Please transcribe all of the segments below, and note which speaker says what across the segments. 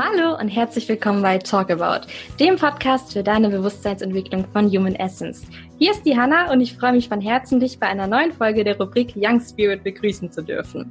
Speaker 1: Hallo und herzlich willkommen bei Talk About, dem Podcast für deine Bewusstseinsentwicklung von Human Essence. Hier ist die Hanna und ich freue mich von Herzen, dich bei einer neuen Folge der Rubrik Young Spirit begrüßen zu dürfen.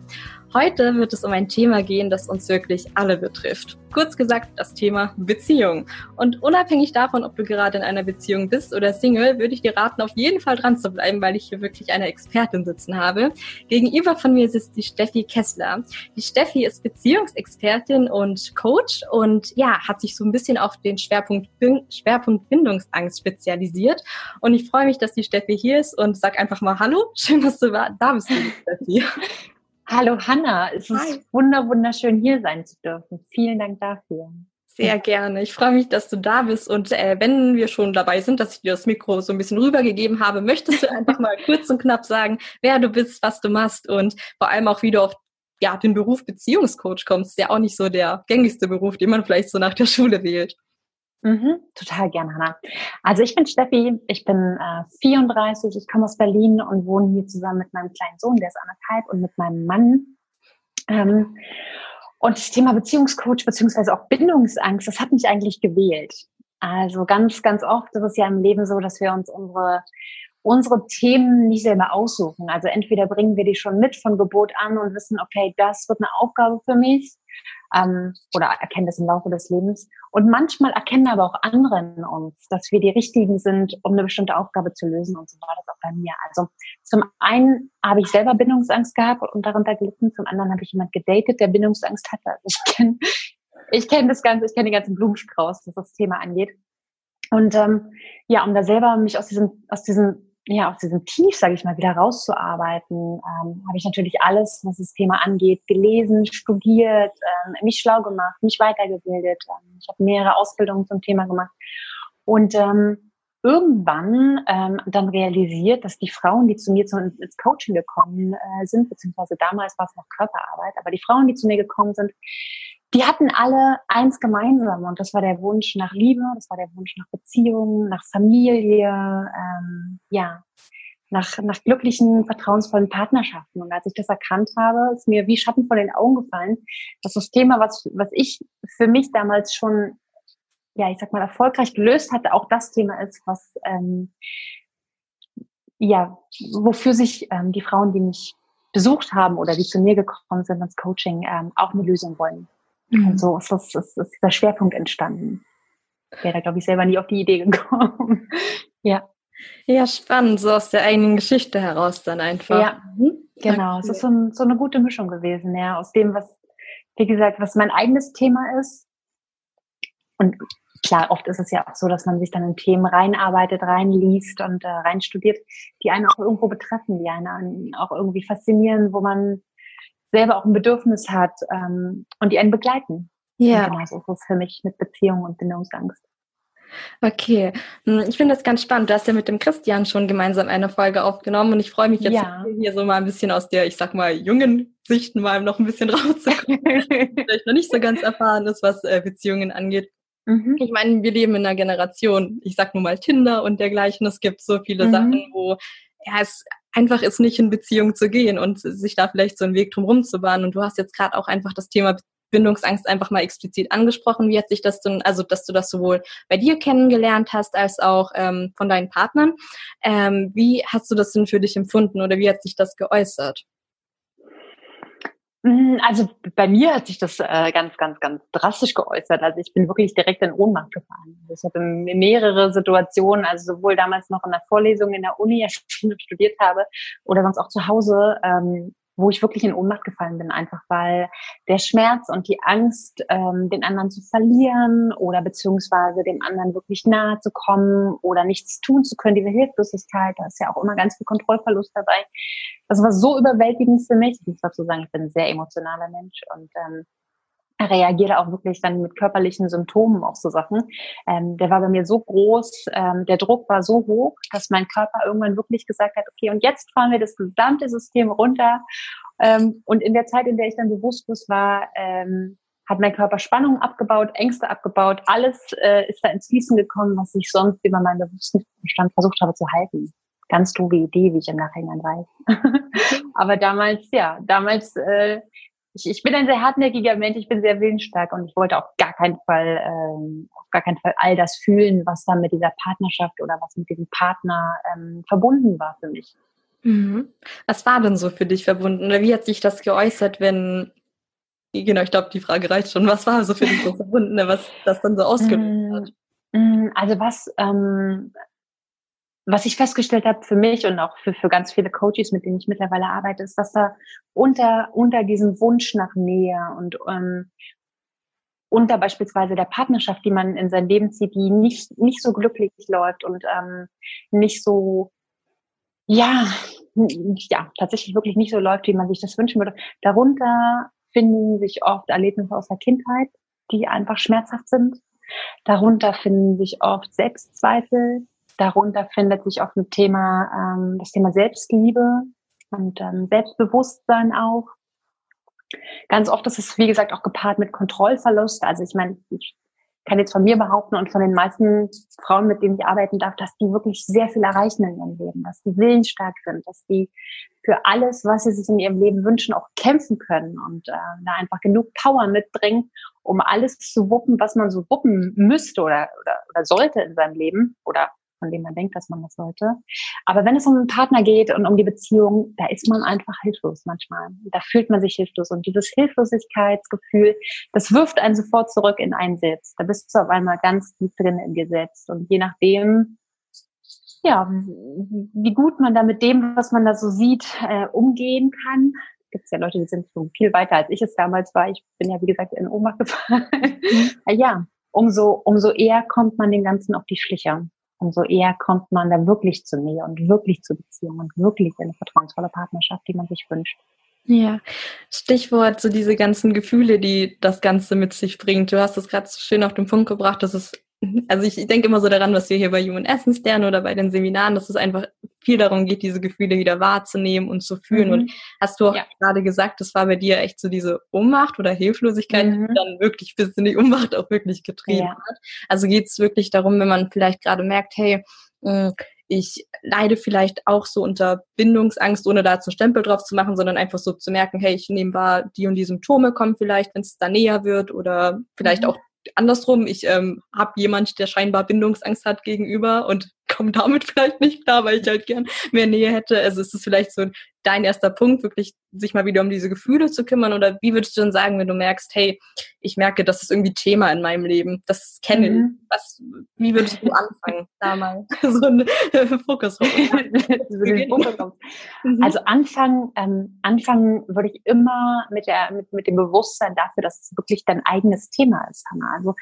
Speaker 1: Heute wird es um ein Thema gehen, das uns wirklich alle betrifft. Kurz gesagt, das Thema Beziehung. Und unabhängig davon, ob du gerade in einer Beziehung bist oder Single, würde ich dir raten, auf jeden Fall dran zu bleiben, weil ich hier wirklich eine Expertin sitzen habe. Gegenüber von mir sitzt die Steffi Kessler. Die Steffi ist Beziehungsexpertin und Coach und ja, hat sich so ein bisschen auf den Schwerpunkt, Schwerpunkt Bindungsangst spezialisiert. Und ich freue mich, dass die Steffi hier ist und sag einfach mal Hallo. Schön, dass du da bist, Steffi.
Speaker 2: Hallo Hanna, es Hi. ist wunder wunderschön hier sein zu dürfen. Vielen Dank dafür.
Speaker 1: Sehr gerne. Ich freue mich, dass du da bist. Und äh, wenn wir schon dabei sind, dass ich dir das Mikro so ein bisschen rübergegeben habe, möchtest du einfach mal kurz und knapp sagen, wer du bist, was du machst und vor allem auch, wie du auf ja, den Beruf Beziehungscoach kommst, der auch nicht so der gängigste Beruf, den man vielleicht so nach der Schule wählt.
Speaker 2: Mhm, total gern, Hanna. Also ich bin Steffi, ich bin äh, 34, ich komme aus Berlin und wohne hier zusammen mit meinem kleinen Sohn, der ist anderthalb, und mit meinem Mann. Ähm, und das Thema Beziehungscoach beziehungsweise auch Bindungsangst, das hat mich eigentlich gewählt. Also ganz, ganz oft ist es ja im Leben so, dass wir uns unsere unsere Themen nicht selber aussuchen. Also entweder bringen wir die schon mit von Geburt an und wissen, okay, das wird eine Aufgabe für mich, ähm, oder erkennen das im Laufe des Lebens. Und manchmal erkennen aber auch andere in uns, dass wir die Richtigen sind, um eine bestimmte Aufgabe zu lösen. Und so war das auch bei mir. Also zum einen habe ich selber Bindungsangst gehabt und darunter gelitten. Zum anderen habe ich jemand gedatet, der Bindungsangst hatte. Also ich kenne ich kenn das Ganze, ich kenne den ganzen Blumenstrauß, was das Thema angeht. Und ähm, ja, um da selber mich aus diesem, aus diesem ja, aus diesem Tief, sage ich mal, wieder rauszuarbeiten, ähm, habe ich natürlich alles, was das Thema angeht, gelesen, studiert, ähm, mich schlau gemacht, mich weitergebildet. Ähm, ich habe mehrere Ausbildungen zum Thema gemacht und ähm, irgendwann ähm, dann realisiert, dass die Frauen, die zu mir zu, ins Coaching gekommen äh, sind, beziehungsweise damals war es noch Körperarbeit, aber die Frauen, die zu mir gekommen sind, die hatten alle eins gemeinsam und das war der Wunsch nach Liebe, das war der Wunsch nach Beziehungen, nach Familie, ähm, ja, nach, nach glücklichen, vertrauensvollen Partnerschaften. Und als ich das erkannt habe, ist mir wie Schatten vor den Augen gefallen, dass das Thema, was, was ich für mich damals schon, ja, ich sag mal, erfolgreich gelöst hatte, auch das Thema ist, was, ähm, ja, wofür sich ähm, die Frauen, die mich besucht haben oder die zu mir gekommen sind ins Coaching, ähm, auch eine Lösung wollen. Mhm. Und so ist, das, ist, ist dieser Schwerpunkt entstanden. Wäre da, glaube ich, selber nie auf die Idee gekommen. ja.
Speaker 1: Ja, spannend, so aus der eigenen Geschichte heraus dann einfach.
Speaker 2: Ja, mhm. genau. Es ist so, ein, so eine gute Mischung gewesen, ja, aus dem, was, wie gesagt, was mein eigenes Thema ist. Und klar, oft ist es ja auch so, dass man sich dann in Themen reinarbeitet, reinliest und äh, reinstudiert, die einen auch irgendwo betreffen, die einen auch irgendwie faszinieren, wo man selber auch ein Bedürfnis hat ähm, und die einen begleiten. Ja. genau so ist es für mich mit Beziehung und Bindungsangst.
Speaker 1: Okay, hm, ich finde das ganz spannend. Du hast ja mit dem Christian schon gemeinsam eine Folge aufgenommen und ich freue mich jetzt ja. hier so mal ein bisschen aus der, ich sag mal, jungen Sicht mal noch ein bisschen rauszukommen, vielleicht noch nicht so ganz erfahren ist, was äh, Beziehungen angeht. Mhm. Ich meine, wir leben in einer Generation, ich sag nur mal Tinder und dergleichen. Es gibt so viele mhm. Sachen, wo ja, es einfach ist, nicht in Beziehung zu gehen und sich da vielleicht so einen Weg drum zu bahnen. Und du hast jetzt gerade auch einfach das Thema Bindungsangst einfach mal explizit angesprochen. Wie hat sich das denn, also dass du das sowohl bei dir kennengelernt hast als auch ähm, von deinen Partnern? Ähm, wie hast du das denn für dich empfunden oder wie hat sich das geäußert?
Speaker 2: Mm, also bei mir hat sich das äh, ganz, ganz, ganz drastisch geäußert. Also ich bin wirklich direkt in Ohnmacht gefallen. Also ich hatte mehrere Situationen, also sowohl damals noch in der Vorlesung in der Uni, als ich studiert habe, oder sonst auch zu Hause, ähm, wo ich wirklich in Ohnmacht gefallen bin, einfach weil der Schmerz und die Angst, ähm, den anderen zu verlieren oder beziehungsweise dem anderen wirklich nahe zu kommen oder nichts tun zu können, diese Hilflosigkeit, da ist ja auch immer ganz viel Kontrollverlust dabei. Das war so überwältigend für mich. Ich muss dazu sagen, ich bin ein sehr emotionaler Mensch und ähm, reagiere auch wirklich dann mit körperlichen Symptomen auf so Sachen. Ähm, der war bei mir so groß, ähm, der Druck war so hoch, dass mein Körper irgendwann wirklich gesagt hat, okay, und jetzt fahren wir das gesamte System runter. Ähm, und in der Zeit, in der ich dann bewusstlos war, ähm, hat mein Körper Spannung abgebaut, Ängste abgebaut, alles äh, ist da ins Fließen gekommen, was ich sonst über meinen bewussten Verstand versucht habe zu halten. Ganz doofe Idee, wie ich im Nachhinein weiß. Aber damals, ja, damals äh, ich, ich bin ein sehr hartnäckiger Mensch, ich bin sehr willensstark und ich wollte auf gar keinen Fall, ähm, auf gar keinen Fall all das fühlen, was dann mit dieser Partnerschaft oder was mit diesem Partner ähm, verbunden war für mich.
Speaker 1: Mhm. Was war denn so für dich verbunden? Oder wie hat sich das geäußert, wenn, genau, ich glaube, die Frage reicht schon. Was war so für dich so verbunden, was das dann so ausgelöst hat?
Speaker 2: Mm, mm, also was, ähm, was ich festgestellt habe für mich und auch für, für ganz viele Coaches, mit denen ich mittlerweile arbeite, ist, dass da unter, unter diesem Wunsch nach Nähe und ähm, unter beispielsweise der Partnerschaft, die man in sein Leben zieht, die nicht, nicht so glücklich läuft und ähm, nicht so, ja, ja, tatsächlich wirklich nicht so läuft, wie man sich das wünschen würde. Darunter finden sich oft Erlebnisse aus der Kindheit, die einfach schmerzhaft sind. Darunter finden sich oft Selbstzweifel, Darunter findet sich oft ein Thema, ähm, das Thema Selbstliebe und ähm, Selbstbewusstsein auch. Ganz oft ist es, wie gesagt, auch gepaart mit Kontrollverlust. Also ich meine, ich kann jetzt von mir behaupten und von den meisten Frauen, mit denen ich arbeiten darf, dass die wirklich sehr viel erreichen in ihrem Leben, dass die willensstark sind, dass die für alles, was sie sich in ihrem Leben wünschen, auch kämpfen können und äh, da einfach genug Power mitbringen, um alles zu wuppen, was man so wuppen müsste oder, oder, oder sollte in seinem Leben oder von dem man denkt, dass man das sollte. Aber wenn es um einen Partner geht und um die Beziehung, da ist man einfach hilflos manchmal. Da fühlt man sich hilflos. Und dieses Hilflosigkeitsgefühl, das wirft einen sofort zurück in einen selbst. Da bist du auf einmal ganz tief drin in dir selbst. Und je nachdem, ja, wie gut man da mit dem, was man da so sieht, äh, umgehen kann, gibt es ja Leute, die sind schon viel weiter als ich es damals war. Ich bin ja, wie gesagt, in Ohnmacht gefallen. Mhm. ja, umso, umso eher kommt man dem Ganzen auf die Schliche umso eher kommt man da wirklich zur Nähe und wirklich zur Beziehung und wirklich in eine vertrauensvolle Partnerschaft, die man sich wünscht.
Speaker 1: Ja, Stichwort so diese ganzen Gefühle, die das Ganze mit sich bringt. Du hast es gerade so schön auf den Punkt gebracht, dass es also ich, denke immer so daran, was wir hier bei Human Essence lernen oder bei den Seminaren, dass es einfach viel darum geht, diese Gefühle wieder wahrzunehmen und zu fühlen. Mhm. Und hast du auch ja. gerade gesagt, das war bei dir echt so diese Ohnmacht oder Hilflosigkeit, mhm. die dann wirklich bis in die Ohnmacht auch wirklich getrieben ja. hat. Also geht es wirklich darum, wenn man vielleicht gerade merkt, hey, hm, ich leide vielleicht auch so unter Bindungsangst, ohne da zu Stempel drauf zu machen, sondern einfach so zu merken, hey, ich nehme wahr, die und die Symptome kommen vielleicht, wenn es da näher wird oder vielleicht mhm. auch andersrum, ich ähm, habe jemand, der scheinbar Bindungsangst hat gegenüber und komme damit vielleicht nicht klar, weil ich halt gern mehr Nähe hätte. Also ist es vielleicht so dein erster Punkt, wirklich sich mal wieder um diese Gefühle zu kümmern? Oder wie würdest du dann sagen, wenn du merkst, hey, ich merke, das ist irgendwie Thema in meinem Leben, das kenne mhm. ich. Was, wie würdest du anfangen, da mal so einen Fokus
Speaker 2: mhm. Also anfangen, ähm, anfangen würde ich immer mit der, mit, mit dem Bewusstsein dafür, dass es wirklich dein eigenes Thema ist, Hannah. Also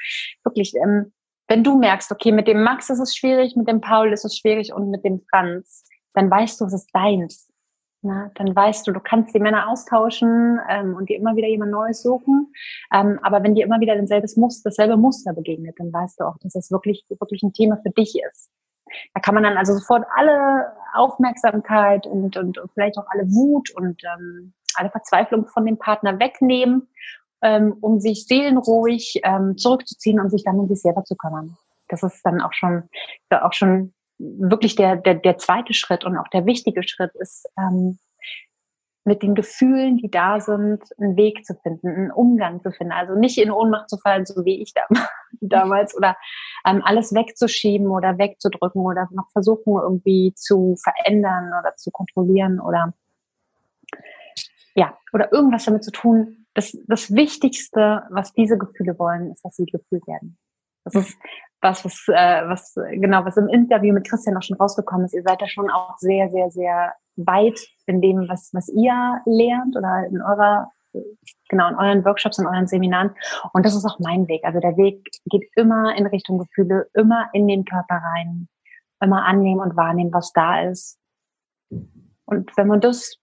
Speaker 2: wirklich, ähm, wenn du merkst, okay, mit dem Max ist es schwierig, mit dem Paul ist es schwierig und mit dem Franz, dann weißt du, es ist deins. Na, dann weißt du, du kannst die Männer austauschen ähm, und dir immer wieder jemand Neues suchen. Ähm, aber wenn dir immer wieder dasselbe Muster, dasselbe Muster begegnet, dann weißt du auch, dass es wirklich, wirklich ein Thema für dich ist. Da kann man dann also sofort alle Aufmerksamkeit und, und, und vielleicht auch alle Wut und ähm, alle Verzweiflung von dem Partner wegnehmen ähm, um sich seelenruhig ähm, zurückzuziehen und sich dann um sich selber zu kümmern. Das ist dann auch schon, auch schon wirklich der, der, der zweite Schritt und auch der wichtige Schritt ist, ähm, mit den Gefühlen, die da sind, einen Weg zu finden, einen Umgang zu finden. Also nicht in Ohnmacht zu fallen, so wie ich damals, oder ähm, alles wegzuschieben oder wegzudrücken oder noch versuchen irgendwie zu verändern oder zu kontrollieren oder ja, oder irgendwas damit zu tun, das, das Wichtigste, was diese Gefühle wollen, ist, dass sie gefühlt werden. Das ist was, was, äh, was genau, was im Interview mit Christian auch schon rausgekommen ist. Ihr seid da schon auch sehr, sehr, sehr weit in dem, was, was ihr lernt oder in eurer, genau, in euren Workshops, in euren Seminaren. Und das ist auch mein Weg. Also der Weg geht immer in Richtung Gefühle, immer in den Körper rein, immer annehmen und wahrnehmen, was da ist. Und wenn man das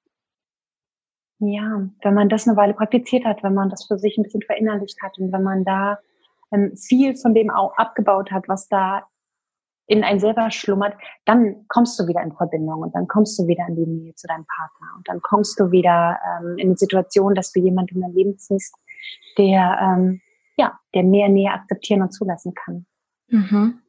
Speaker 2: ja, wenn man das eine Weile praktiziert hat, wenn man das für sich ein bisschen verinnerlicht hat und wenn man da ähm, viel von dem auch abgebaut hat, was da in einem selber schlummert, dann kommst du wieder in Verbindung und dann kommst du wieder in die Nähe zu deinem Partner und dann kommst du wieder ähm, in die Situation, dass du jemanden in dein Leben ziehst, der ähm, ja, der mehr Nähe akzeptieren und zulassen kann.
Speaker 1: Mhm.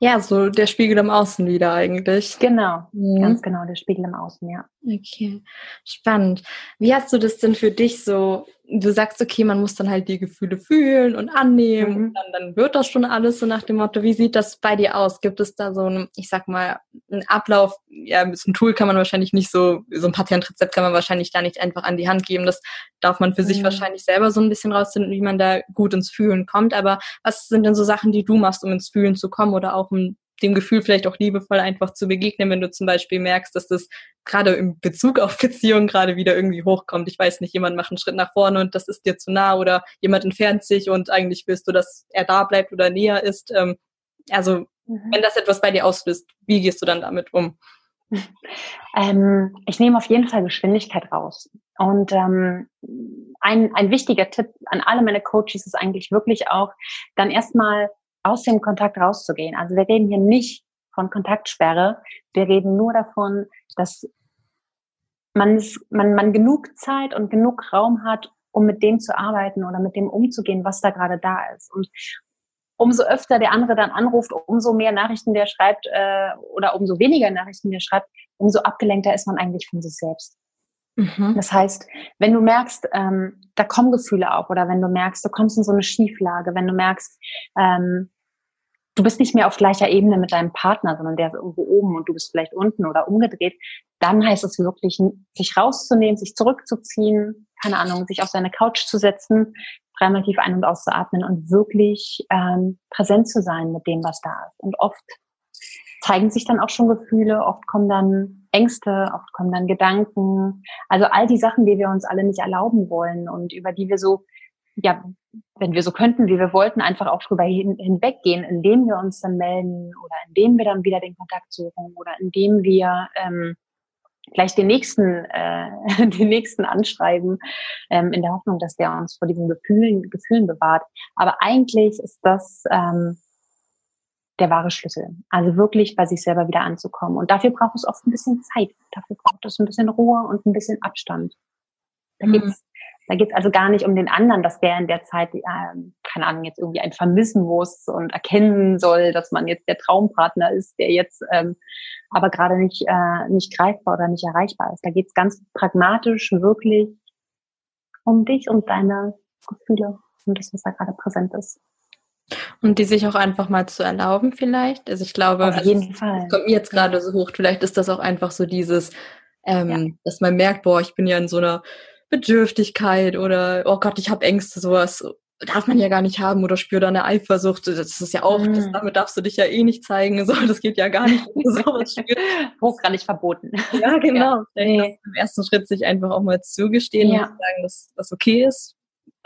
Speaker 1: Ja, so der Spiegel im Außen wieder eigentlich.
Speaker 2: Genau, mhm. ganz genau, der Spiegel im Außen, ja.
Speaker 1: Okay, spannend. Wie hast du das denn für dich so du sagst, okay, man muss dann halt die Gefühle fühlen und annehmen, mhm. und dann, dann wird das schon alles so nach dem Motto. Wie sieht das bei dir aus? Gibt es da so ein, ich sag mal, einen Ablauf? Ja, mit so einem Tool kann man wahrscheinlich nicht so, so ein Patientrezept kann man wahrscheinlich da nicht einfach an die Hand geben. Das darf man für mhm. sich wahrscheinlich selber so ein bisschen rausfinden, wie man da gut ins Fühlen kommt. Aber was sind denn so Sachen, die du machst, um ins Fühlen zu kommen oder auch um dem Gefühl vielleicht auch liebevoll einfach zu begegnen, wenn du zum Beispiel merkst, dass das gerade im Bezug auf Beziehungen gerade wieder irgendwie hochkommt. Ich weiß nicht, jemand macht einen Schritt nach vorne und das ist dir zu nah oder jemand entfernt sich und eigentlich willst du, dass er da bleibt oder näher ist. Ähm, also mhm. wenn das etwas bei dir auslöst, wie gehst du dann damit um?
Speaker 2: Ähm, ich nehme auf jeden Fall Geschwindigkeit raus. Und ähm, ein, ein wichtiger Tipp an alle meine Coaches ist eigentlich wirklich auch, dann erstmal aus dem Kontakt rauszugehen. Also wir reden hier nicht von Kontaktsperre. Wir reden nur davon, dass man, man, man genug Zeit und genug Raum hat, um mit dem zu arbeiten oder mit dem umzugehen, was da gerade da ist. Und umso öfter der andere dann anruft, umso mehr Nachrichten der schreibt äh, oder umso weniger Nachrichten der schreibt, umso abgelenkter ist man eigentlich von sich selbst. Mhm. Das heißt, wenn du merkst, ähm, da kommen Gefühle auf oder wenn du merkst, du kommst in so eine Schieflage, wenn du merkst, ähm, du bist nicht mehr auf gleicher Ebene mit deinem Partner, sondern der ist irgendwo oben und du bist vielleicht unten oder umgedreht, dann heißt es wirklich, sich rauszunehmen, sich zurückzuziehen, keine Ahnung, sich auf seine Couch zu setzen, dreimal tief ein- und auszuatmen und wirklich ähm, präsent zu sein mit dem, was da ist. Und oft zeigen sich dann auch schon Gefühle, oft kommen dann Ängste, oft kommen dann Gedanken. Also all die Sachen, die wir uns alle nicht erlauben wollen und über die wir so, ja, wenn wir so könnten, wie wir wollten, einfach auch drüber hin, hinweggehen, indem wir uns dann melden oder indem wir dann wieder den Kontakt suchen oder indem wir ähm, gleich den nächsten, äh, den nächsten anschreiben, ähm, in der Hoffnung, dass der uns vor diesen Gefühlen, Gefühlen bewahrt. Aber eigentlich ist das ähm, der wahre Schlüssel. Also wirklich bei sich selber wieder anzukommen. Und dafür braucht es oft ein bisschen Zeit. Dafür braucht es ein bisschen Ruhe und ein bisschen Abstand. Da mhm. geht's, da geht's also gar nicht um den anderen, dass der in der Zeit, äh, keine Ahnung, jetzt irgendwie ein vermissen muss und erkennen soll, dass man jetzt der Traumpartner ist, der jetzt ähm, aber gerade nicht, äh, nicht greifbar oder nicht erreichbar ist. Da geht's ganz pragmatisch wirklich um dich und deine Gefühle und das, was da gerade präsent ist.
Speaker 1: Und die sich auch einfach mal zu erlauben vielleicht. Also ich glaube,
Speaker 2: Auf
Speaker 1: also
Speaker 2: jeden Fall.
Speaker 1: kommt mir jetzt gerade so hoch. Vielleicht ist das auch einfach so dieses, ähm, ja. dass man merkt, boah, ich bin ja in so einer Bedürftigkeit oder oh Gott, ich habe Ängste, sowas darf man ja gar nicht haben oder spür da eine Eifersucht. Das ist ja auch, mm. das, mhm. damit darfst du dich ja eh nicht zeigen. So, das geht ja gar nicht.
Speaker 2: sowas Hochgradig verboten.
Speaker 1: Ja, genau. Ja. Nee. Im ersten Schritt sich einfach auch mal zugestehen ja. und sagen, dass das okay ist,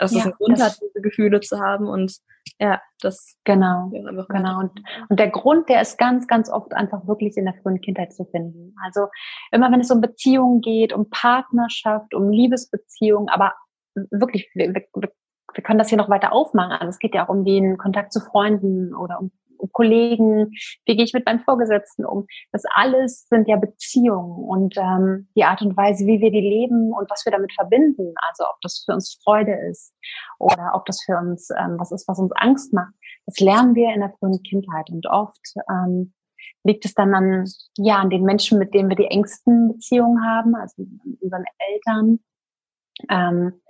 Speaker 1: dass ja, es einen Grund hat, diese Gefühle zu haben und ja, das.
Speaker 2: Genau, genau. Und, und der Grund, der ist ganz, ganz oft einfach wirklich in der frühen Kindheit zu finden. Also immer wenn es um Beziehungen geht, um Partnerschaft, um Liebesbeziehungen, aber wirklich, wir, wir, wir können das hier noch weiter aufmachen. Also es geht ja auch um den Kontakt zu Freunden oder um Kollegen, wie gehe ich mit meinem Vorgesetzten um. Das alles sind ja Beziehungen und ähm, die Art und Weise, wie wir die leben und was wir damit verbinden. Also ob das für uns Freude ist oder ob das für uns ähm, was ist, was uns Angst macht. Das lernen wir in der frühen Kindheit und oft ähm, liegt es dann an, ja, an den Menschen, mit denen wir die engsten Beziehungen haben, also unseren Eltern. Ähm,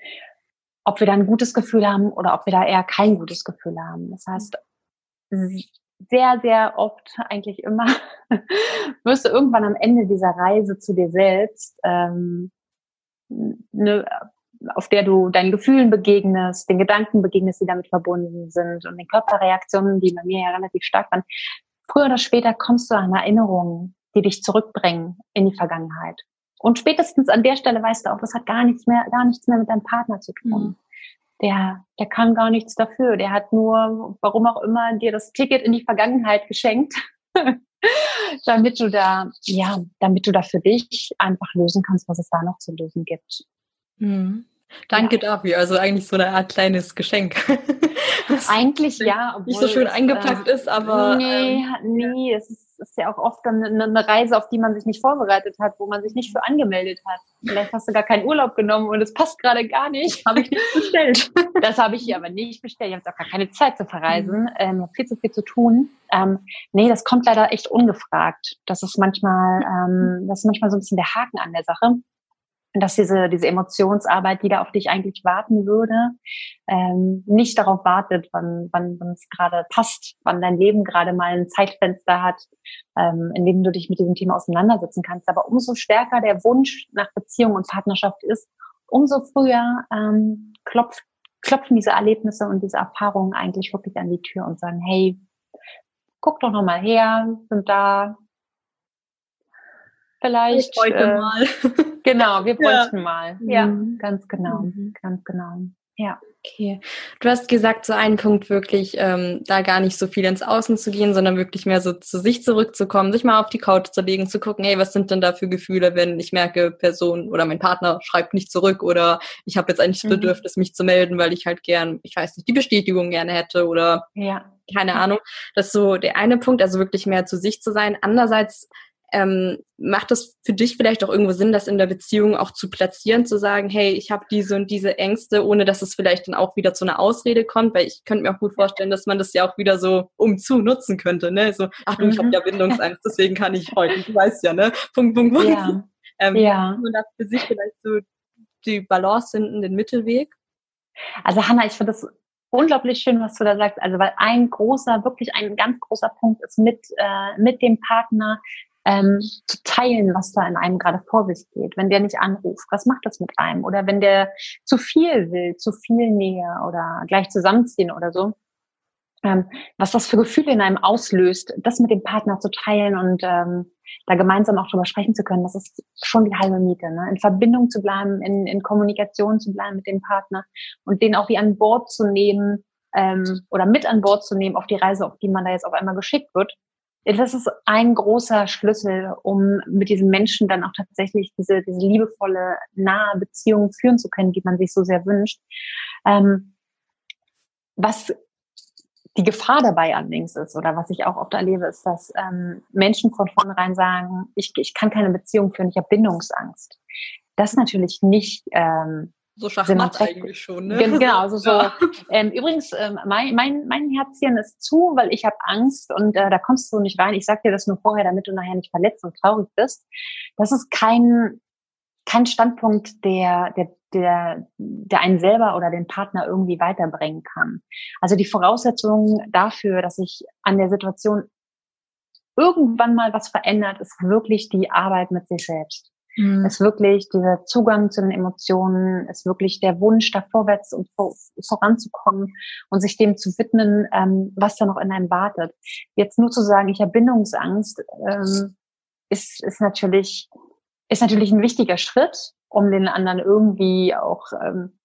Speaker 2: ob wir da ein gutes Gefühl haben oder ob wir da eher kein gutes Gefühl haben. Das heißt, sehr, sehr oft, eigentlich immer, wirst du irgendwann am Ende dieser Reise zu dir selbst, ähm, ne, auf der du deinen Gefühlen begegnest, den Gedanken begegnest, die damit verbunden sind und den Körperreaktionen, die bei mir ja relativ stark waren. Früher oder später kommst du an Erinnerungen, die dich zurückbringen in die Vergangenheit. Und spätestens an der Stelle weißt du auch, das hat gar nichts mehr, gar nichts mehr mit deinem Partner zu tun. Mhm der, der kann gar nichts dafür. Der hat nur, warum auch immer, dir das Ticket in die Vergangenheit geschenkt, damit du da, ja, damit du da für dich einfach lösen kannst, was es da noch zu lösen gibt.
Speaker 1: Mhm. Danke ja. dafür. Also eigentlich so eine Art kleines Geschenk.
Speaker 2: eigentlich ja,
Speaker 1: obwohl nicht so schön eingepackt äh, ist, aber
Speaker 2: nee, ähm, nee, es ist ist ja auch oft dann eine Reise, auf die man sich nicht vorbereitet hat, wo man sich nicht für angemeldet hat. Vielleicht hast du gar keinen Urlaub genommen und es passt gerade gar nicht.
Speaker 1: Habe ich nicht bestellt.
Speaker 2: Das habe ich hier aber nicht bestellt. Ich habe auch gar keine Zeit zu verreisen. Mhm. Ähm, viel zu viel zu tun. Ähm, nee, das kommt leider echt ungefragt. Das ist manchmal, ähm, das ist manchmal so ein bisschen der Haken an der Sache. Dass diese, diese Emotionsarbeit, die da auf dich eigentlich warten würde, ähm, nicht darauf wartet, wann, wann, es gerade passt, wann dein Leben gerade mal ein Zeitfenster hat, ähm, in dem du dich mit diesem Thema auseinandersetzen kannst. Aber umso stärker der Wunsch nach Beziehung und Partnerschaft ist, umso früher ähm, klopft, klopfen diese Erlebnisse und diese Erfahrungen eigentlich wirklich an die Tür und sagen, hey, guck doch noch mal her, sind da vielleicht.
Speaker 1: Ich äh, mal.
Speaker 2: genau, wir bräuchten ja. mal. Ja, mhm. ganz genau, mhm. ganz genau. Ja.
Speaker 1: Okay. Du hast gesagt, so ein Punkt wirklich, ähm, da gar nicht so viel ins Außen zu gehen, sondern wirklich mehr so zu sich zurückzukommen, sich mal auf die Couch zu legen, zu gucken, hey, was sind denn da für Gefühle, wenn ich merke, Person oder mein Partner schreibt nicht zurück oder ich habe jetzt eigentlich das mhm. Bedürfnis, mich zu melden, weil ich halt gern, ich weiß nicht, die Bestätigung gerne hätte oder ja. keine Ahnung. Das ist so der eine Punkt, also wirklich mehr zu sich zu sein. Andererseits ähm, macht es für dich vielleicht auch irgendwo Sinn, das in der Beziehung auch zu platzieren, zu sagen, hey, ich habe diese und diese Ängste, ohne dass es vielleicht dann auch wieder zu einer Ausrede kommt, weil ich könnte mir auch gut vorstellen, dass man das ja auch wieder so umzu nutzen könnte, ne? So, ach du, ich habe mhm. ja Bindungsangst, deswegen kann ich heute, du weißt ja, ne? Punkt, Punkt, Punkt. Ja. Ähm, ja. Und da für sich vielleicht so die Balance finden, den Mittelweg.
Speaker 2: Also Hanna, ich finde das unglaublich schön, was du da sagst. Also weil ein großer, wirklich ein ganz großer Punkt ist mit äh, mit dem Partner ähm, zu teilen, was da in einem gerade vor sich geht. Wenn der nicht anruft, was macht das mit einem? Oder wenn der zu viel will, zu viel Nähe oder gleich zusammenziehen oder so. Ähm, was das für Gefühle in einem auslöst, das mit dem Partner zu teilen und ähm, da gemeinsam auch drüber sprechen zu können, das ist schon die halbe Miete. Ne? In Verbindung zu bleiben, in, in Kommunikation zu bleiben mit dem Partner und den auch wie an Bord zu nehmen ähm, oder mit an Bord zu nehmen auf die Reise, auf die man da jetzt auf einmal geschickt wird das ist ein großer Schlüssel, um mit diesen Menschen dann auch tatsächlich diese, diese liebevolle, nahe Beziehung führen zu können, die man sich so sehr wünscht. Ähm, was die Gefahr dabei allerdings ist, oder was ich auch oft erlebe, ist, dass ähm, Menschen von vornherein sagen, ich, ich kann keine Beziehung führen, ich habe Bindungsangst. Das natürlich nicht ähm,
Speaker 1: so Schachmatt eigentlich schon, ne?
Speaker 2: Genau, also so. Ja. Ähm, übrigens, ähm, mein, mein, mein Herzchen ist zu, weil ich habe Angst und äh, da kommst du nicht rein. Ich sag dir das nur vorher, damit du nachher nicht verletzt und traurig bist. Das ist kein, kein Standpunkt, der, der, der, der einen selber oder den Partner irgendwie weiterbringen kann. Also die Voraussetzung dafür, dass sich an der Situation irgendwann mal was verändert, ist wirklich die Arbeit mit sich selbst. Mhm. Ist wirklich dieser Zugang zu den Emotionen, ist wirklich der Wunsch, da vorwärts und vor, voranzukommen und sich dem zu widmen, ähm, was da noch in einem wartet. Jetzt nur zu sagen, ich habe Bindungsangst, ähm, ist, ist natürlich, ist natürlich ein wichtiger Schritt, um den anderen irgendwie auch, ähm,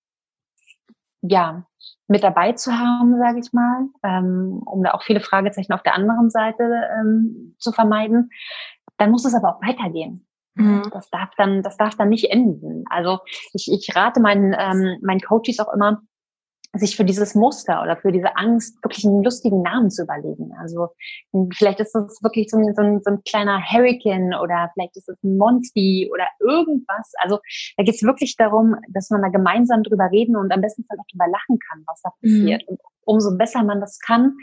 Speaker 2: ja, mit dabei zu haben, sage ich mal, ähm, um da auch viele Fragezeichen auf der anderen Seite ähm, zu vermeiden. Dann muss es aber auch weitergehen. Mhm. Das darf dann, das darf dann nicht enden. Also ich, ich rate meinen, ähm, meinen Coaches auch immer, sich für dieses Muster oder für diese Angst wirklich einen lustigen Namen zu überlegen. Also vielleicht ist es wirklich so ein, so ein, so ein kleiner Hurricane oder vielleicht ist es ein Monty oder irgendwas. Also da geht es wirklich darum, dass man da gemeinsam drüber reden und am besten Fall auch drüber lachen kann, was da passiert. Mhm. Und umso besser man das kann,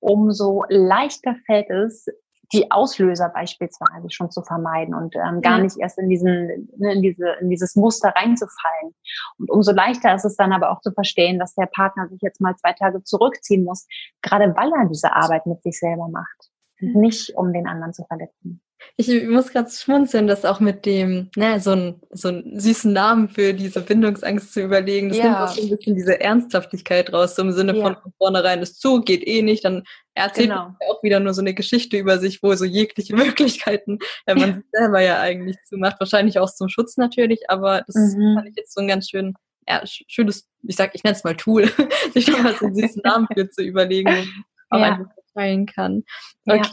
Speaker 2: umso leichter fällt es, die Auslöser beispielsweise schon zu vermeiden und ähm, gar nicht erst in diesen ne, in diese in dieses Muster reinzufallen. Und umso leichter ist es dann aber auch zu verstehen, dass der Partner sich jetzt mal zwei Tage zurückziehen muss, gerade weil er diese Arbeit mit sich selber macht, nicht um den anderen zu verletzen.
Speaker 1: Ich muss gerade schmunzeln, das auch mit dem, ne, so, ein, so einen süßen Namen für diese Bindungsangst zu überlegen. Das ja. nimmt auch so ein bisschen diese Ernsthaftigkeit raus, so im Sinne ja. von, von vornherein ist zu, geht eh nicht, dann erzählt genau. er auch wieder nur so eine Geschichte über sich, wo so jegliche Möglichkeiten äh, man sich selber ja eigentlich zumacht. Wahrscheinlich auch zum Schutz natürlich, aber das mhm. fand ich jetzt so ein ganz schön, ja, schönes, ich sag, ich nenne es mal Tool, sich schon mal so einen süßen Namen für zu überlegen, auch ja. einfach teilen kann. Okay.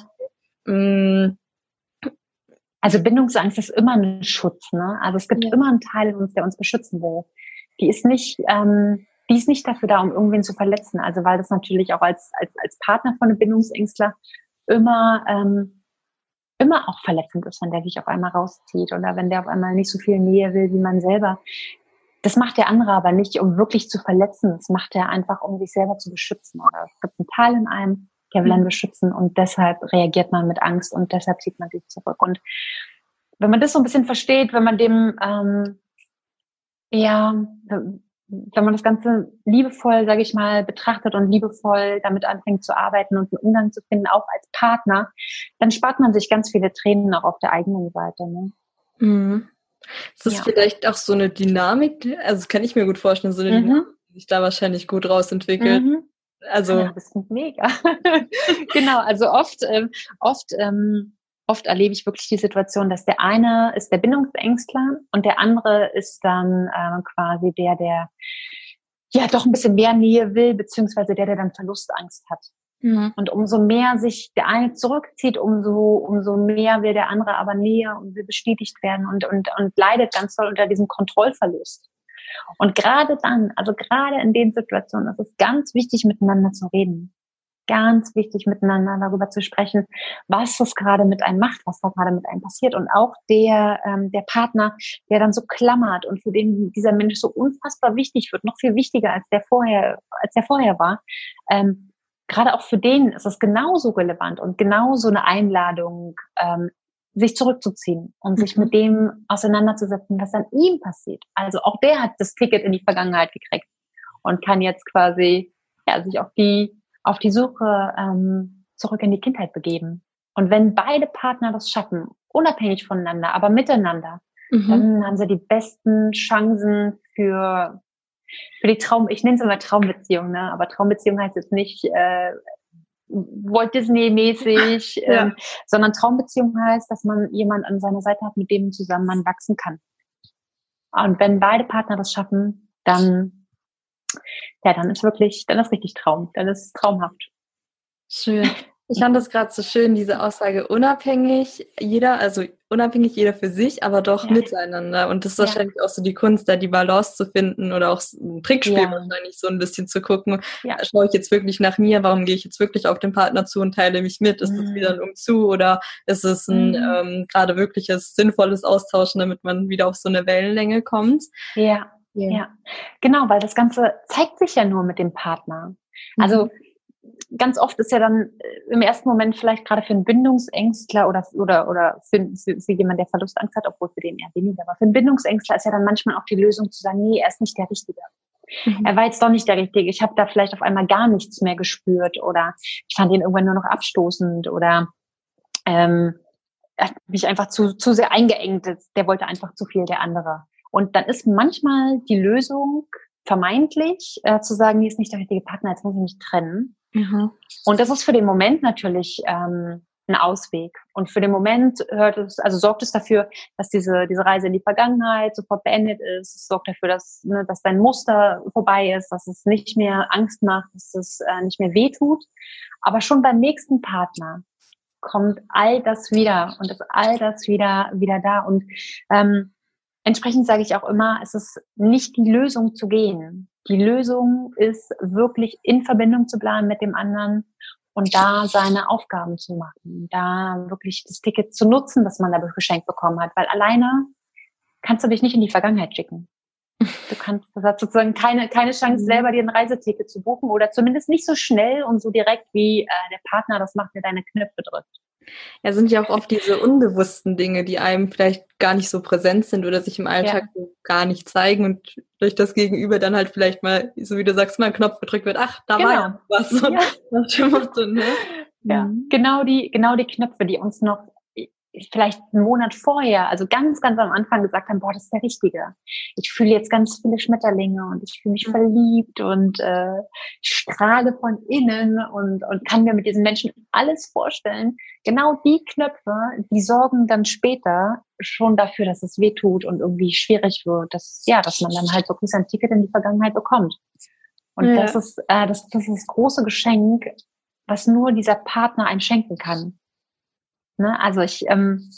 Speaker 1: Ja. Mm.
Speaker 2: Also Bindungsangst ist immer ein Schutz, ne? Also es gibt ja. immer einen Teil in uns, der uns beschützen will. Die ist nicht, ähm, die ist nicht dafür da, um irgendwen zu verletzen. Also weil das natürlich auch als, als, als Partner von einem Bindungsängstler immer, ähm, immer auch verletzend ist, wenn der dich auf einmal rauszieht oder wenn der auf einmal nicht so viel Nähe will wie man selber. Das macht der andere aber nicht, um wirklich zu verletzen. Das macht er einfach, um sich selber zu beschützen. Oder es gibt einen Teil in einem, einen mhm. beschützen und deshalb reagiert man mit Angst und deshalb zieht man sich zurück. Und wenn man das so ein bisschen versteht, wenn man dem ähm, Ja, wenn man das Ganze liebevoll, sage ich mal, betrachtet und liebevoll damit anfängt zu arbeiten und einen Umgang zu finden, auch als Partner, dann spart man sich ganz viele Tränen auch auf der eigenen Seite. Ne?
Speaker 1: Mhm. Ist das ja. vielleicht auch so eine Dynamik? Also kann ich mir gut vorstellen, so eine mhm. Dynamik, die sich da wahrscheinlich gut rausentwickelt. Mhm.
Speaker 2: Also ja, das ist mega. genau, also oft, ähm, oft, ähm, oft erlebe ich wirklich die Situation, dass der eine ist der Bindungsängstler und der andere ist dann ähm, quasi der, der ja doch ein bisschen mehr Nähe will, beziehungsweise der, der dann Verlustangst hat. Mhm. Und umso mehr sich der eine zurückzieht, umso, umso mehr will der andere aber näher und will bestätigt werden und, und, und leidet ganz doll unter diesem Kontrollverlust. Und gerade dann, also gerade in den Situationen, ist es ganz wichtig, miteinander zu reden. Ganz wichtig, miteinander darüber zu sprechen, was das gerade mit einem macht, was da gerade mit einem passiert. Und auch der, ähm, der Partner, der dann so klammert und für den dieser Mensch so unfassbar wichtig wird, noch viel wichtiger als der vorher, als der vorher war, ähm, gerade auch für den ist es genauso relevant und genauso eine Einladung, ähm, sich zurückzuziehen und sich mit mhm. dem auseinanderzusetzen, was an ihm passiert. Also auch der hat das Ticket in die Vergangenheit gekriegt und kann jetzt quasi ja, sich auf die, auf die Suche ähm, zurück in die Kindheit begeben. Und wenn beide Partner das schaffen, unabhängig voneinander, aber miteinander, mhm. dann haben sie die besten Chancen für, für die Traum, ich nenne es immer Traumbeziehung, ne? aber Traumbeziehung heißt jetzt nicht äh, Walt Disney-mäßig, ja. ähm, sondern Traumbeziehung heißt, dass man jemand an seiner Seite hat, mit dem zusammen man wachsen kann. Und wenn beide Partner das schaffen, dann, ja, dann ist wirklich, dann ist richtig Traum, dann ist traumhaft.
Speaker 1: Schön. Ich fand das gerade so schön, diese Aussage, unabhängig jeder, also unabhängig jeder für sich, aber doch ja. miteinander. Und das ist ja. wahrscheinlich auch so die Kunst, da die Balance zu finden oder auch ein Trickspiel ja. wahrscheinlich so ein bisschen zu gucken. Ja. Schaue ich jetzt wirklich nach mir? Warum gehe ich jetzt wirklich auf den Partner zu und teile mich mit? Ist mhm. wieder ein Umzu oder ist es ein mhm. ähm, gerade wirkliches, sinnvolles Austauschen, damit man wieder auf so eine Wellenlänge kommt?
Speaker 2: Ja. Ja, genau, weil das Ganze zeigt sich ja nur mit dem Partner. Also mhm ganz oft ist ja dann äh, im ersten Moment vielleicht gerade für einen Bindungsängstler oder, oder, oder für, für, für jemand, der Verlustangst hat, obwohl für den eher weniger, aber für einen Bindungsängstler ist ja dann manchmal auch die Lösung zu sagen, nee, er ist nicht der Richtige. Mhm. Er war jetzt doch nicht der Richtige. Ich habe da vielleicht auf einmal gar nichts mehr gespürt oder ich fand ihn irgendwann nur noch abstoßend oder ähm, er hat mich einfach zu, zu sehr eingeengt. Der wollte einfach zu viel, der andere. Und dann ist manchmal die Lösung vermeintlich äh, zu sagen, nee, ist nicht der richtige Partner, jetzt muss ich mich trennen. Mhm. Und das ist für den Moment natürlich ähm, ein Ausweg. Und für den Moment hört es, also sorgt es dafür, dass diese, diese Reise in die Vergangenheit sofort beendet ist. Es sorgt dafür, dass, ne, dass dein Muster vorbei ist, dass es nicht mehr Angst macht, dass es äh, nicht mehr wehtut. Aber schon beim nächsten Partner kommt all das wieder und ist all das wieder, wieder da. Und ähm, entsprechend sage ich auch immer, es ist nicht die Lösung zu gehen. Die Lösung ist wirklich in Verbindung zu bleiben mit dem anderen und da seine Aufgaben zu machen, da wirklich das Ticket zu nutzen, das man dadurch geschenkt bekommen hat, weil alleine kannst du dich nicht in die Vergangenheit schicken. Du kannst, das hat sozusagen keine, keine Chance, mhm. selber dir ein Reiseticket zu buchen oder zumindest nicht so schnell und so direkt wie äh, der Partner das macht, der deine Knöpfe drückt.
Speaker 1: Ja, sind ja auch oft diese unbewussten Dinge, die einem vielleicht gar nicht so präsent sind oder sich im Alltag ja. gar nicht zeigen und durch das Gegenüber dann halt vielleicht mal, so wie du sagst, mal ein Knopf gedrückt wird, ach, da genau. war ja was. Ja.
Speaker 2: Und, ne? ja. Mhm. Genau die, genau die Knöpfe, die uns noch vielleicht einen Monat vorher, also ganz, ganz am Anfang gesagt haben, boah, das ist der Richtige. Ich fühle jetzt ganz viele Schmetterlinge und ich fühle mich mhm. verliebt und äh, strahle von innen und, und kann mir mit diesen Menschen alles vorstellen. Genau die Knöpfe, die sorgen dann später schon dafür, dass es weh tut und irgendwie schwierig wird, dass, ja, dass man dann halt wirklich sein Ticket in die Vergangenheit bekommt. Und ja. das ist, äh, das, das ist das große Geschenk, was nur dieser Partner einem schenken kann. Ne? Also ich, ähm,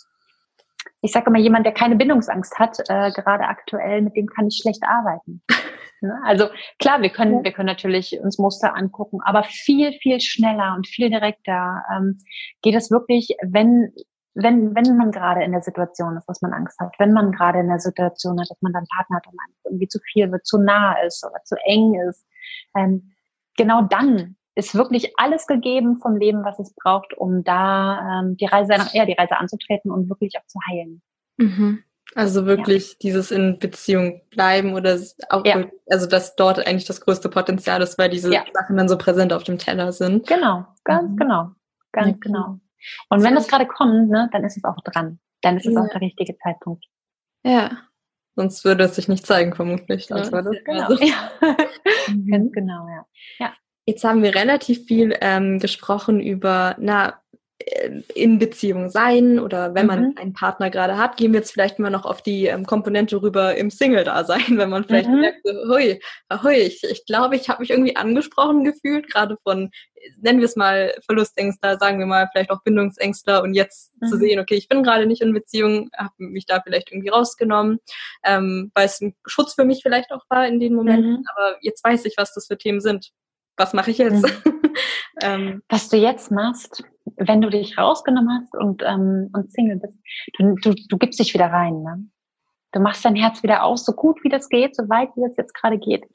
Speaker 2: ich sage immer, jemand, der keine Bindungsangst hat, äh, gerade aktuell, mit dem kann ich schlecht arbeiten. ne? Also klar, wir können, wir können natürlich uns Muster angucken, aber viel, viel schneller und viel direkter ähm, geht es wirklich, wenn wenn, wenn man gerade in der Situation ist, dass man Angst hat, wenn man gerade in der Situation hat, dass man dann Partner hat und man irgendwie zu viel wird, zu nah ist oder zu eng ist, ähm, genau dann ist wirklich alles gegeben vom Leben, was es braucht, um da ähm, die Reise, ja, die Reise anzutreten und wirklich auch zu heilen.
Speaker 1: Mhm. Also wirklich ja. dieses in Beziehung bleiben oder auch, ja. also dass dort eigentlich das größte Potenzial ist, weil diese ja. Sachen dann so präsent auf dem Teller sind.
Speaker 2: Genau, ganz mhm. genau, ganz okay. genau. Und wenn das gerade kommt, ne, dann ist es auch dran. Dann ist es auch der richtige Zeitpunkt.
Speaker 1: Ja. Sonst würde es sich nicht zeigen, vermutlich.
Speaker 2: Würde es, genau. Also. Ganz genau, ja. ja.
Speaker 1: Jetzt haben wir relativ viel ähm, gesprochen über, na, äh, in Beziehung sein oder wenn man mhm. einen Partner gerade hat, gehen wir jetzt vielleicht mal noch auf die ähm, Komponente rüber im Single-Dasein, wenn man vielleicht mhm. merkt, so, hui, hui, ich, ich glaube, ich habe mich irgendwie angesprochen gefühlt, gerade von, nennen wir es mal Verlustängster, sagen wir mal vielleicht auch Bindungsängster und jetzt mhm. zu sehen, okay, ich bin gerade nicht in Beziehung, habe mich da vielleicht irgendwie rausgenommen, ähm, weil es ein Schutz für mich vielleicht auch war in den Momenten, mhm. aber jetzt weiß ich, was das für Themen sind. Was mache ich jetzt?
Speaker 2: Mhm. ähm, was du jetzt machst, wenn du dich rausgenommen hast und, ähm, und Single bist, du, du, du gibst dich wieder rein. Ne? Du machst dein Herz wieder aus, so gut wie das geht, so weit wie das jetzt gerade geht.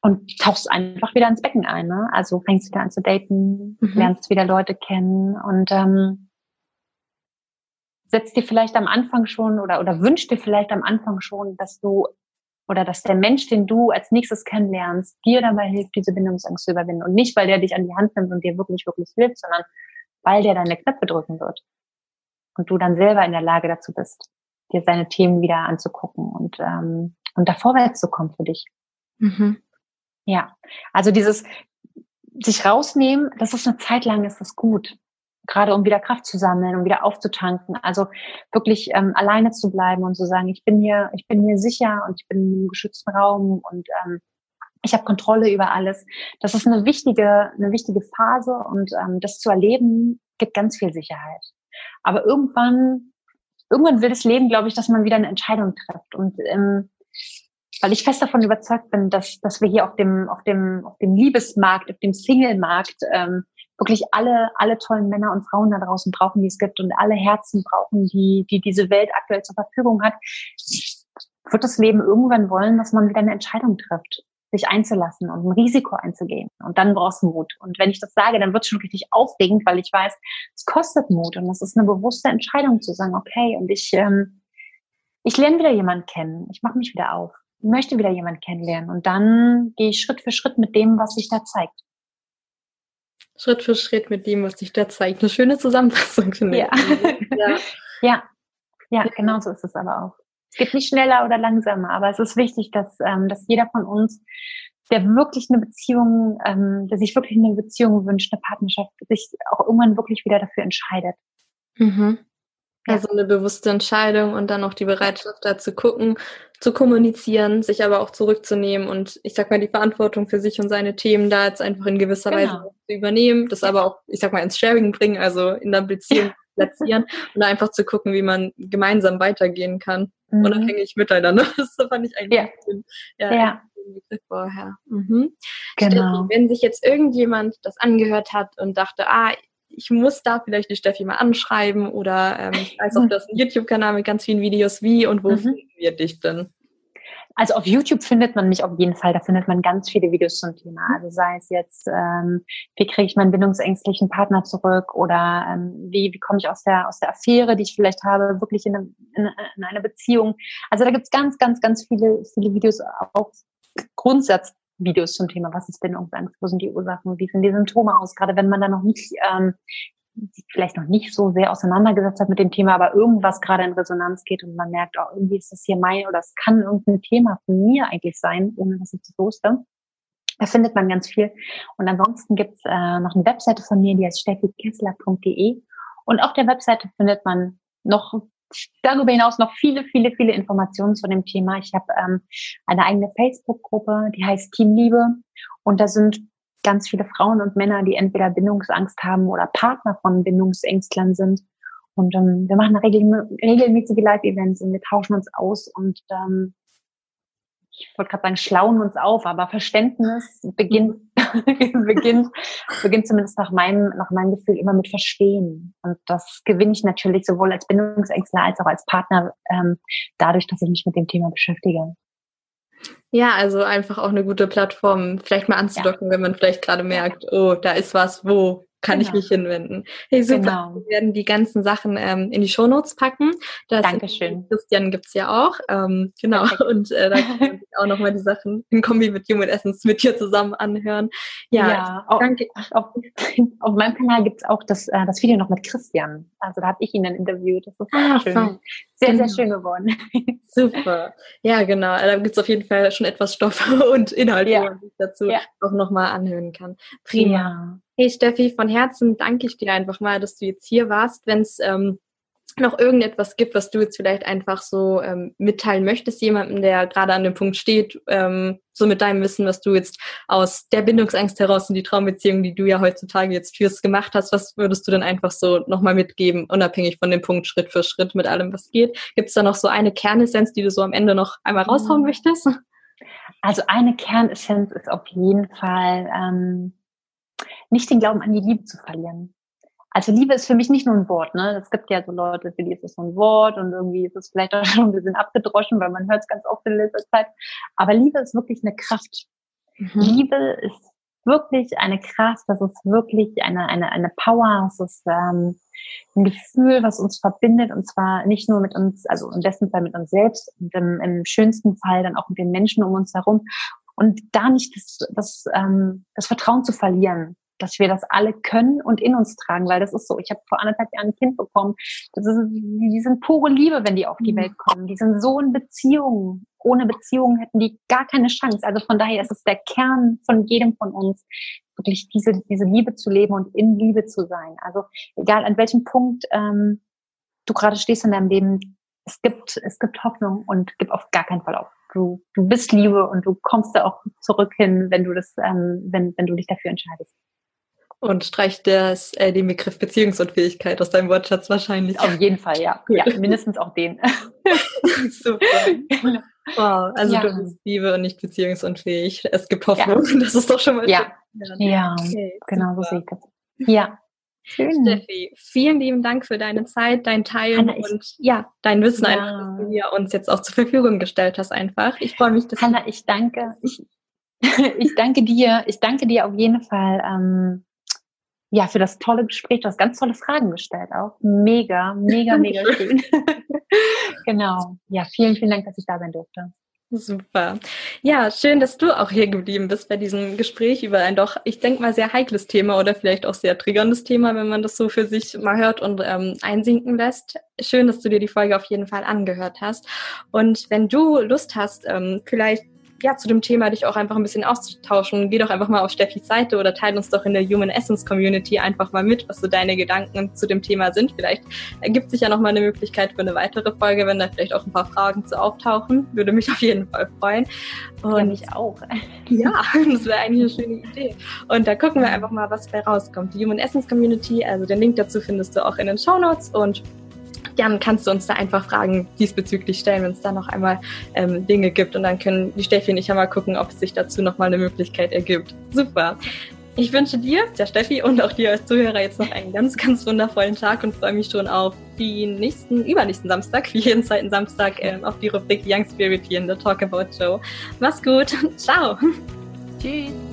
Speaker 2: Und tauchst einfach wieder ins Becken ein. Ne? Also fängst wieder an zu daten, mhm. lernst wieder Leute kennen und ähm, setzt dir vielleicht am Anfang schon oder, oder wünscht dir vielleicht am Anfang schon, dass du oder dass der Mensch, den du als nächstes kennenlernst, dir dabei hilft, diese Bindungsangst zu überwinden. Und nicht, weil der dich an die Hand nimmt und dir wirklich, wirklich hilft, sondern weil der deine Knöpfe drücken wird. Und du dann selber in der Lage dazu bist, dir seine Themen wieder anzugucken und, ähm, und da vorwärts zu kommen für dich. Mhm. Ja, also dieses sich rausnehmen, das ist eine Zeit lang, ist das gut gerade um wieder Kraft zu sammeln, um wieder aufzutanken. Also wirklich ähm, alleine zu bleiben und zu sagen, ich bin hier, ich bin hier sicher und ich bin im geschützten Raum und ähm, ich habe Kontrolle über alles. Das ist eine wichtige, eine wichtige Phase und ähm, das zu erleben gibt ganz viel Sicherheit. Aber irgendwann, irgendwann will das Leben, glaube ich, dass man wieder eine Entscheidung trifft und ähm, weil ich fest davon überzeugt bin, dass, dass wir hier auf dem, auf dem, auf dem Liebesmarkt, auf dem Single-Markt ähm, wirklich alle, alle tollen Männer und Frauen da draußen brauchen, die es gibt und alle Herzen brauchen, die, die diese Welt aktuell zur Verfügung hat, wird das Leben irgendwann wollen, dass man wieder eine Entscheidung trifft, sich einzulassen und ein Risiko einzugehen. Und dann brauchst du Mut. Und wenn ich das sage, dann wird es schon richtig aufregend, weil ich weiß, es kostet Mut und das ist eine bewusste Entscheidung zu sagen, okay, und ich, ähm, ich lerne wieder jemanden kennen, ich mache mich wieder auf, möchte wieder jemanden kennenlernen und dann gehe ich Schritt für Schritt mit dem, was sich da zeigt.
Speaker 1: Schritt für Schritt mit dem, was sich da zeigt. Eine schöne Zusammenfassung, finde
Speaker 2: ja. ich. Ja. ja. ja, genau so ist es aber auch. Es geht nicht schneller oder langsamer, aber es ist wichtig, dass, ähm, dass jeder von uns, der wirklich eine Beziehung, ähm, der sich wirklich eine Beziehung wünscht, eine Partnerschaft, sich auch irgendwann wirklich wieder dafür entscheidet.
Speaker 1: Mhm. Also eine bewusste Entscheidung und dann auch die Bereitschaft da zu gucken, zu kommunizieren, sich aber auch zurückzunehmen und ich sag mal die Verantwortung für sich und seine Themen da jetzt einfach in gewisser genau. Weise zu übernehmen, das aber auch, ich sag mal, ins Sharing bringen, also in der Beziehung platzieren und einfach zu gucken, wie man gemeinsam weitergehen kann, mhm. unabhängig miteinander. Das fand ich eigentlich
Speaker 2: ja. Schön. Ja, ja.
Speaker 1: Begriff vorher. Mhm. Genau. Steffi, wenn sich jetzt irgendjemand das angehört hat und dachte, ah, ich muss da vielleicht die Steffi mal anschreiben oder ähm, ich weiß auch, das ist ein YouTube-Kanal mit ganz vielen Videos. Wie und wo mhm. finden wir dich denn?
Speaker 2: Also auf YouTube findet man mich auf jeden Fall. Da findet man ganz viele Videos zum Thema. Also sei es jetzt, ähm, wie kriege ich meinen bindungsängstlichen Partner zurück oder ähm, wie, wie komme ich aus der aus der Affäre, die ich vielleicht habe, wirklich in eine, in, in eine Beziehung. Also da gibt's ganz, ganz, ganz viele, viele Videos auch Grundsatz Videos zum Thema, was ist Bindungsangst, wo sind die Ursachen, wie sehen die Symptome aus, gerade wenn man da noch nicht, ähm, vielleicht noch nicht so sehr auseinandergesetzt hat mit dem Thema, aber irgendwas gerade in Resonanz geht und man merkt, oh, irgendwie ist das hier mein oder es kann irgendein Thema von mir eigentlich sein, ohne dass ich das wusste. Da findet man ganz viel. Und ansonsten gibt's äh, noch eine Webseite von mir, die heißt steffikessler.de. Und auf der Webseite findet man noch darüber hinaus noch viele, viele, viele Informationen zu dem Thema. Ich habe ähm, eine eigene Facebook-Gruppe, die heißt Team Liebe. Und da sind ganz viele Frauen und Männer, die entweder Bindungsangst haben oder Partner von Bindungsängstlern sind. Und ähm, wir machen regelmäßige Live-Events und wir tauschen uns aus und ähm, ich wollte gerade sagen, schlauen uns auf, aber Verständnis beginnt, beginnt, beginnt zumindest nach meinem, nach meinem Gefühl immer mit Verstehen. Und das gewinne ich natürlich sowohl als Bindungsängstler als auch als Partner ähm, dadurch, dass ich mich mit dem Thema beschäftige.
Speaker 1: Ja, also einfach auch eine gute Plattform, vielleicht mal anzudocken, ja. wenn man vielleicht gerade merkt, oh, da ist was, wo kann genau. ich mich hinwenden. Hey, super. Genau. Wir werden die ganzen Sachen ähm, in die Shownotes packen.
Speaker 2: Das Dankeschön.
Speaker 1: Christian gibt's ja auch. Ähm, genau. Perfekt. Und äh, da kann man sich auch nochmal die Sachen in Kombi mit Human Essence mit dir zusammen anhören.
Speaker 2: Ja, ja auch, danke. Auf, auf, meinem Kanal gibt's auch das, äh, das Video noch mit Christian. Also da habe ich ihn dann interviewt. Das ist ah, schön. Sehr, genau. sehr schön geworden.
Speaker 1: Super. Ja, genau. Da gibt's auf jeden Fall schon etwas Stoff und Inhalt, ja. wo man sich dazu ja. auch nochmal anhören kann. Prima. Ja. Hey Steffi, von Herzen danke ich dir einfach mal, dass du jetzt hier warst. Wenn es ähm, noch irgendetwas gibt, was du jetzt vielleicht einfach so ähm, mitteilen möchtest, jemandem, der gerade an dem Punkt steht, ähm, so mit deinem Wissen, was du jetzt aus der Bindungsangst heraus in die Traumbeziehung, die du ja heutzutage jetzt führst, gemacht hast, was würdest du denn einfach so nochmal mitgeben, unabhängig von dem Punkt Schritt für Schritt mit allem, was geht? Gibt es da noch so eine Kernessenz, die du so am Ende noch einmal raushauen mhm. möchtest?
Speaker 2: Also eine Kernessenz ist auf jeden Fall, ähm, nicht den Glauben an die Liebe zu verlieren. Also Liebe ist für mich nicht nur ein Wort. Ne? Es gibt ja so Leute, für die ist es so ein Wort und irgendwie ist es vielleicht auch schon ein bisschen abgedroschen, weil man hört es ganz oft in letzter Zeit. Aber Liebe ist wirklich eine Kraft. Mhm. Liebe ist wirklich eine Kraft, das ist wirklich eine, eine, eine Power, es ist ähm, ein Gefühl, was uns verbindet und zwar nicht nur mit uns, also im besten Fall mit uns selbst und im, im schönsten Fall dann auch mit den Menschen um uns herum und da nicht das, das, ähm, das Vertrauen zu verlieren dass wir das alle können und in uns tragen, weil das ist so. Ich habe vor anderthalb Jahren ein Kind bekommen. Das ist, die sind pure Liebe, wenn die auf die mhm. Welt kommen. Die sind so in Beziehungen. Ohne Beziehungen hätten die gar keine Chance. Also von daher ist es der Kern von jedem von uns, wirklich diese, diese Liebe zu leben und in Liebe zu sein. Also egal an welchem Punkt ähm, du gerade stehst in deinem Leben, es gibt, es gibt Hoffnung und gib auf gar keinen Fall auf. Du, du bist Liebe und du kommst da auch zurück hin, wenn du das, ähm, wenn, wenn du dich dafür entscheidest.
Speaker 1: Und streicht das, äh, den Begriff Beziehungsunfähigkeit aus deinem Wortschatz wahrscheinlich.
Speaker 2: Auf jeden Fall, ja. Gut. Ja, mindestens auch den.
Speaker 1: Super. Wow, also ja. du bist Liebe und nicht beziehungsunfähig. Es gibt Hoffnung. Ja. Das ist doch schon mal
Speaker 2: Ja, ja okay, genau so sehe ich das. Ja.
Speaker 1: Schön. Steffi, vielen lieben Dank für deine Zeit, dein Teilen Hanna, und ja, dein Wissen ja. einfach, das du mir uns jetzt auch zur Verfügung gestellt hast einfach. Ich freue mich,
Speaker 2: dass Hanna, ich danke, ich, ich danke dir, ich danke dir auf jeden Fall ähm, ja, für das tolle Gespräch. Du hast ganz tolle Fragen gestellt auch. Mega, mega, mega schön. genau. Ja, vielen, vielen Dank, dass ich da sein durfte.
Speaker 1: Super. Ja, schön, dass du auch hier geblieben bist bei diesem Gespräch über ein doch, ich denke mal, sehr heikles Thema oder vielleicht auch sehr triggerndes Thema, wenn man das so für sich mal hört und ähm, einsinken lässt. Schön, dass du dir die Folge auf jeden Fall angehört hast. Und wenn du Lust hast, ähm, vielleicht ja, zu dem Thema dich auch einfach ein bisschen auszutauschen. Geh doch einfach mal auf Steffis Seite oder teile uns doch in der Human Essence Community einfach mal mit, was so deine Gedanken zu dem Thema sind. Vielleicht ergibt sich ja noch mal eine Möglichkeit für eine weitere Folge, wenn da vielleicht auch ein paar Fragen zu auftauchen. Würde mich auf jeden Fall freuen.
Speaker 2: Und ja, mich auch.
Speaker 1: Ja, das wäre eigentlich eine schöne Idee. Und da gucken wir einfach mal, was dabei rauskommt. Die Human Essence Community, also den Link dazu findest du auch in den Show Notes und dann kannst du uns da einfach Fragen diesbezüglich stellen, wenn es da noch einmal ähm, Dinge gibt. Und dann können die Steffi und ich ja mal gucken, ob sich dazu noch mal eine Möglichkeit ergibt. Super. Ich wünsche dir, der Steffi und auch dir als Zuhörer jetzt noch einen ganz, ganz wundervollen Tag und freue mich schon auf den nächsten, übernächsten Samstag, wie jeden zweiten Samstag, ähm, auf die Rubrik Young Spirit hier in der Talk About Show. Mach's gut. Ciao. Tschüss.